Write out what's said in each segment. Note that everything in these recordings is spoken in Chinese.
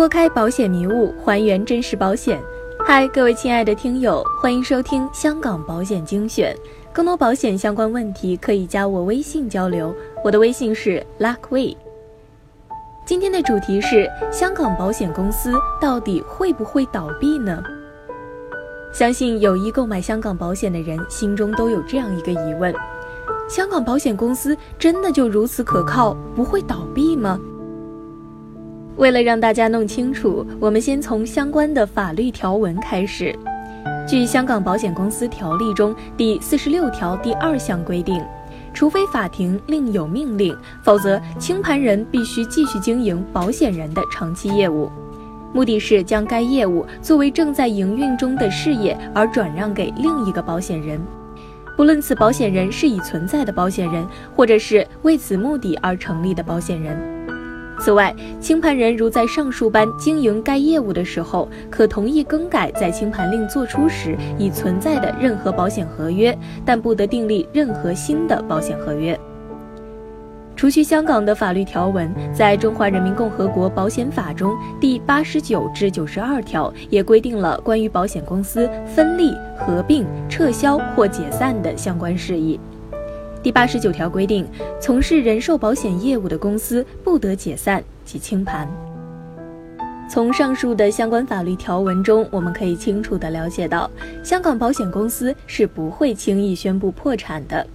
拨开保险迷雾，还原真实保险。嗨，各位亲爱的听友，欢迎收听香港保险精选。更多保险相关问题可以加我微信交流，我的微信是 luckway。今天的主题是香港保险公司到底会不会倒闭呢？相信有意购买香港保险的人心中都有这样一个疑问：香港保险公司真的就如此可靠，不会倒闭吗？为了让大家弄清楚，我们先从相关的法律条文开始。据《香港保险公司条例》中第四十六条第二项规定，除非法庭另有命令，否则清盘人必须继续经营保险人的长期业务，目的是将该业务作为正在营运中的事业而转让给另一个保险人，不论此保险人是已存在的保险人，或者是为此目的而成立的保险人。此外，清盘人如在上述般经营该业务的时候，可同意更改在清盘令作出时已存在的任何保险合约，但不得订立任何新的保险合约。除去香港的法律条文，在中华人民共和国保险法中第八十九至九十二条也规定了关于保险公司分立、合并、撤销或解散的相关事宜。第八十九条规定，从事人寿保险业务的公司不得解散及清盘。从上述的相关法律条文中，我们可以清楚地了解到，香港保险公司是不会轻易宣布破产的。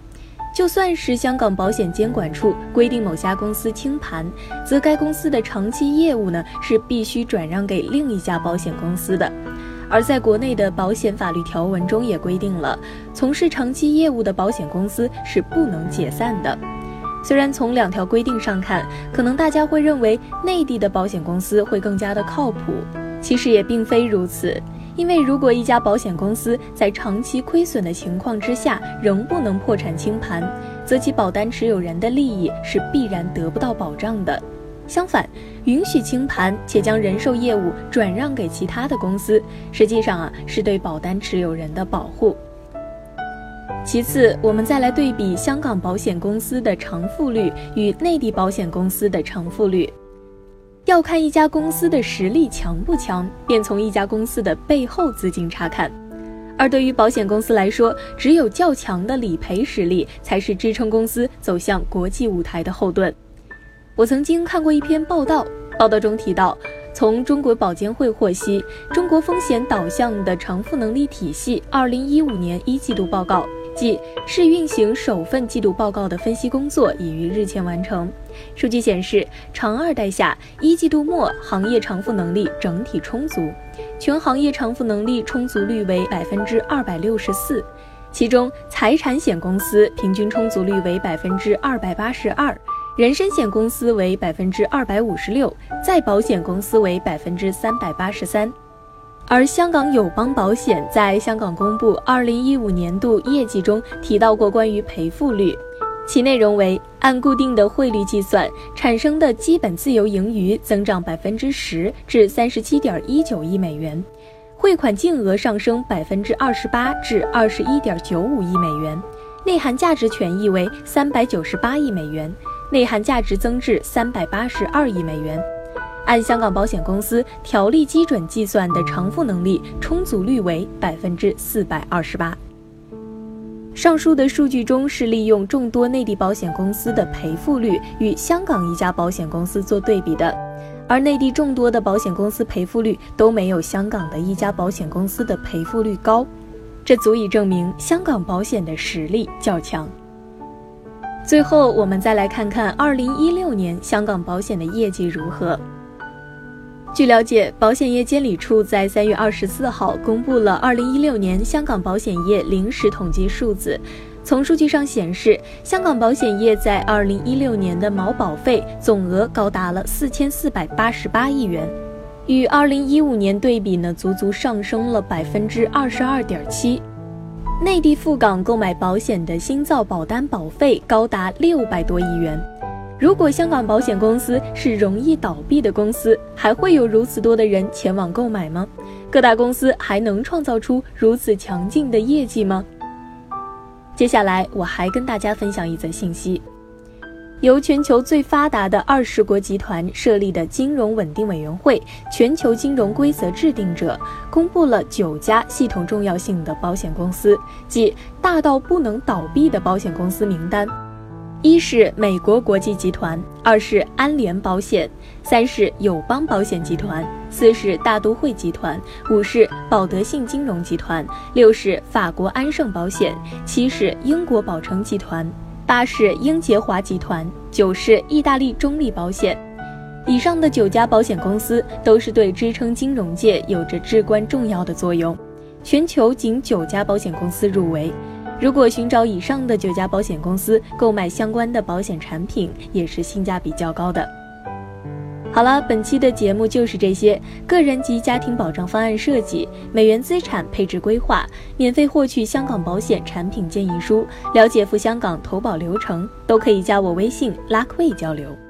就算是香港保险监管处规定某家公司清盘，则该公司的长期业务呢是必须转让给另一家保险公司的。而在国内的保险法律条文中也规定了，从事长期业务的保险公司是不能解散的。虽然从两条规定上看，可能大家会认为内地的保险公司会更加的靠谱，其实也并非如此。因为如果一家保险公司在长期亏损的情况之下仍不能破产清盘，则其保单持有人的利益是必然得不到保障的。相反，允许清盘且将人寿业务转让给其他的公司，实际上啊是对保单持有人的保护。其次，我们再来对比香港保险公司的偿付率与内地保险公司的偿付率。要看一家公司的实力强不强，便从一家公司的背后资金查看。而对于保险公司来说，只有较强的理赔实力，才是支撑公司走向国际舞台的后盾。我曾经看过一篇报道，报道中提到，从中国保监会获悉，中国风险导向的偿付能力体系二零一五年一季度报告，即试运行首份季度报告的分析工作已于日前完成。数据显示，长二代下一季度末行业偿付能力整体充足，全行业偿付能力充足率为百分之二百六十四，其中财产险公司平均充足率为百分之二百八十二。人身险公司为百分之二百五十六，再保险公司为百分之三百八十三，而香港友邦保险在香港公布二零一五年度业绩中提到过关于赔付率，其内容为按固定的汇率计算产生的基本自由盈余增长百分之十至三十七点一九亿美元，汇款净额上升百分之二十八至二十一点九五亿美元，内含价值权益为三百九十八亿美元。内含价值增至三百八十二亿美元，按香港保险公司条例基准计算的偿付能力充足率为百分之四百二十八。上述的数据中是利用众多内地保险公司的赔付率与香港一家保险公司做对比的，而内地众多的保险公司赔付率都没有香港的一家保险公司的赔付率高，这足以证明香港保险的实力较强。最后，我们再来看看二零一六年香港保险的业绩如何。据了解，保险业监理处在三月二十四号公布了二零一六年香港保险业临时统计数字。从数据上显示，香港保险业在二零一六年的毛保费总额高达了四千四百八十八亿元，与二零一五年对比呢，足足上升了百分之二十二点七。内地赴港购买保险的新造保单保费高达六百多亿元。如果香港保险公司是容易倒闭的公司，还会有如此多的人前往购买吗？各大公司还能创造出如此强劲的业绩吗？接下来我还跟大家分享一则信息：由全球最发达的二十国集团设立的金融稳定委员会全球金融规则制定者公布了九家系统重要性的保险公司，即大到不能倒闭的保险公司名单。一是美国国际集团，二是安联保险，三是友邦保险集团，四是大都会集团，五是保德信金融集团，六是法国安盛保险，七是英国保诚集团。八是英杰华集团，九是意大利中立保险。以上的九家保险公司都是对支撑金融界有着至关重要的作用。全球仅九家保险公司入围。如果寻找以上的九家保险公司购买相关的保险产品，也是性价比较高的。好了，本期的节目就是这些。个人及家庭保障方案设计、美元资产配置规划，免费获取香港保险产品建议书，了解赴香港投保流程，都可以加我微信拉 a 交流。